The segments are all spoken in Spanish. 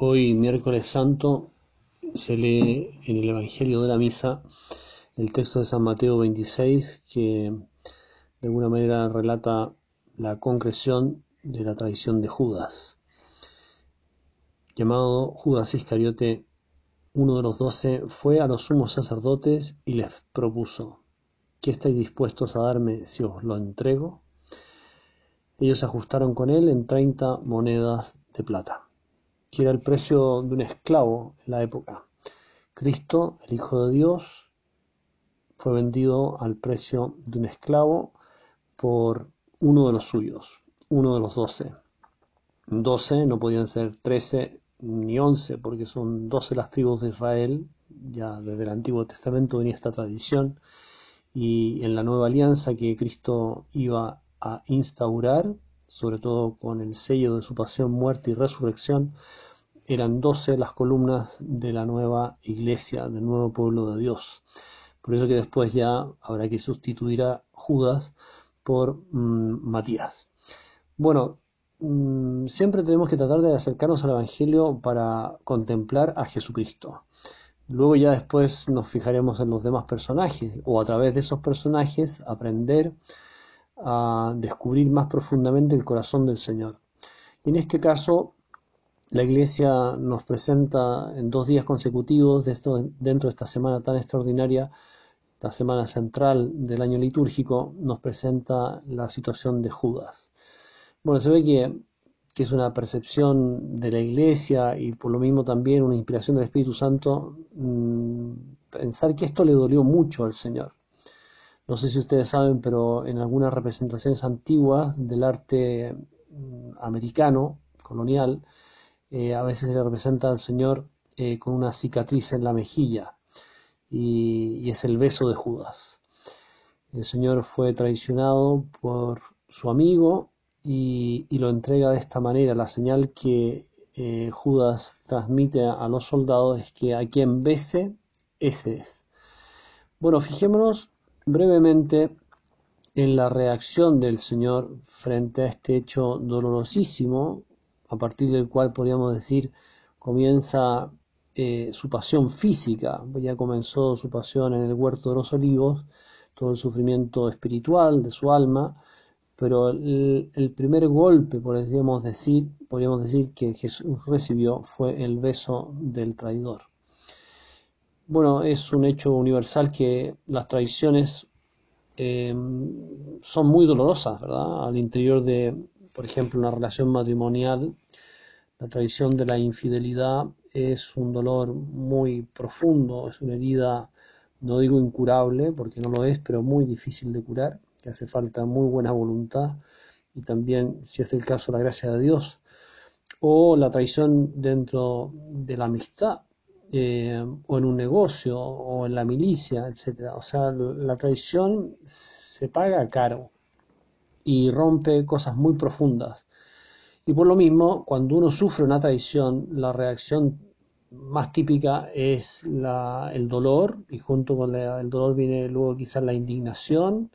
Hoy, miércoles santo, se lee en el Evangelio de la Misa el texto de San Mateo 26 que de alguna manera relata la concreción de la tradición de Judas. Llamado Judas Iscariote, uno de los doce, fue a los sumos sacerdotes y les propuso, ¿qué estáis dispuestos a darme si os lo entrego? Ellos ajustaron con él en treinta monedas de plata que era el precio de un esclavo en la época. Cristo, el Hijo de Dios, fue vendido al precio de un esclavo por uno de los suyos, uno de los doce. Doce no podían ser trece ni once, porque son doce las tribus de Israel, ya desde el Antiguo Testamento venía esta tradición, y en la nueva alianza que Cristo iba a instaurar, sobre todo con el sello de su pasión, muerte y resurrección, eran doce las columnas de la nueva iglesia, del nuevo pueblo de Dios. Por eso que después ya habrá que sustituir a Judas por mm, Matías. Bueno, mm, siempre tenemos que tratar de acercarnos al Evangelio para contemplar a Jesucristo. Luego ya después nos fijaremos en los demás personajes o a través de esos personajes aprender a descubrir más profundamente el corazón del Señor. En este caso, la Iglesia nos presenta en dos días consecutivos dentro de esta semana tan extraordinaria, esta semana central del año litúrgico, nos presenta la situación de Judas. Bueno, se ve que, que es una percepción de la Iglesia y por lo mismo también una inspiración del Espíritu Santo mmm, pensar que esto le dolió mucho al Señor. No sé si ustedes saben, pero en algunas representaciones antiguas del arte mm, americano, colonial, eh, a veces se le representa al Señor eh, con una cicatriz en la mejilla y, es el beso de Judas. El Señor fue traicionado por su amigo y, y lo entrega de esta manera. La señal que eh, Judas transmite a, a los soldados es que a quien bese, ese es. Bueno, fijémonos brevemente en la reacción del Señor frente a este hecho dolorosísimo, a partir del cual podríamos decir comienza eh, su pasión física, ya comenzó su pasión en el huerto de los olivos, todo el sufrimiento espiritual de su alma, pero el, primer golpe, podríamos decir, podríamos decir que Jesús recibió fue el beso del traidor. Bueno, es un hecho universal que las traiciones eh, son muy dolorosas, ¿verdad? Al interior de, por ejemplo, una relación matrimonial, la traición de la infidelidad es un dolor muy profundo, es una herida, no digo incurable, porque no lo es, pero muy difícil de curar, que hace falta muy buena voluntad y también, si es el caso, la gracia de Dios. O la traición dentro de la amistad, eh, o en un negocio o en la milicia, etcétera. O sea, la traición se paga caro y rompe cosas muy profundas. Y por lo mismo, cuando uno sufre una traición, la reacción más típica es la, el dolor y junto con la, el dolor viene luego quizás la indignación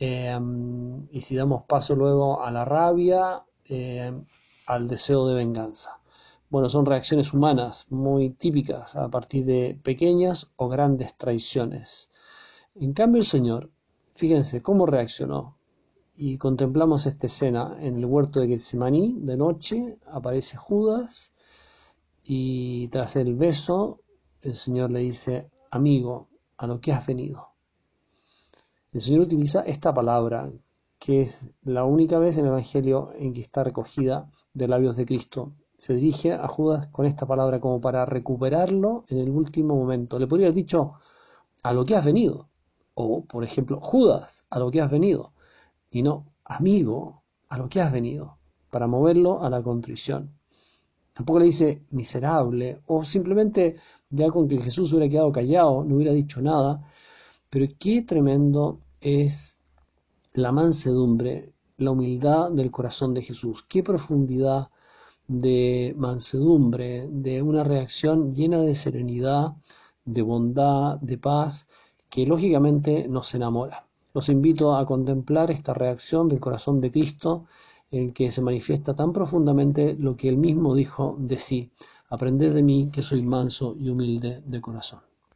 eh, y si damos paso luego a la rabia, eh, al deseo de venganza. Bueno, son reacciones humanas muy típicas a partir de pequeñas o grandes traiciones. En cambio el Señor, fíjense cómo reaccionó. Y contemplamos esta escena en el huerto de Getsemaní, de noche, aparece Judas y tras el beso el Señor le dice, amigo, a lo que has venido. El Señor utiliza esta palabra, que es la única vez en el Evangelio en que está recogida de labios de Cristo, se dirige a Judas con esta palabra como para recuperarlo en el último momento. Le podría haber dicho a lo que has venido. O, por ejemplo, Judas, a lo que has venido. Y no, amigo, a lo que has venido. Para moverlo a la contrición. Tampoco le dice miserable. O simplemente ya con que Jesús hubiera quedado callado, no hubiera dicho nada. Pero qué tremendo es la mansedumbre, la humildad del corazón de Jesús. Qué profundidad de mansedumbre, de una reacción llena de serenidad, de bondad, de paz, que lógicamente nos enamora. Los invito a contemplar esta reacción del corazón de Cristo en que se manifiesta tan profundamente lo que él mismo dijo de sí, aprended de mí que soy manso y humilde de corazón.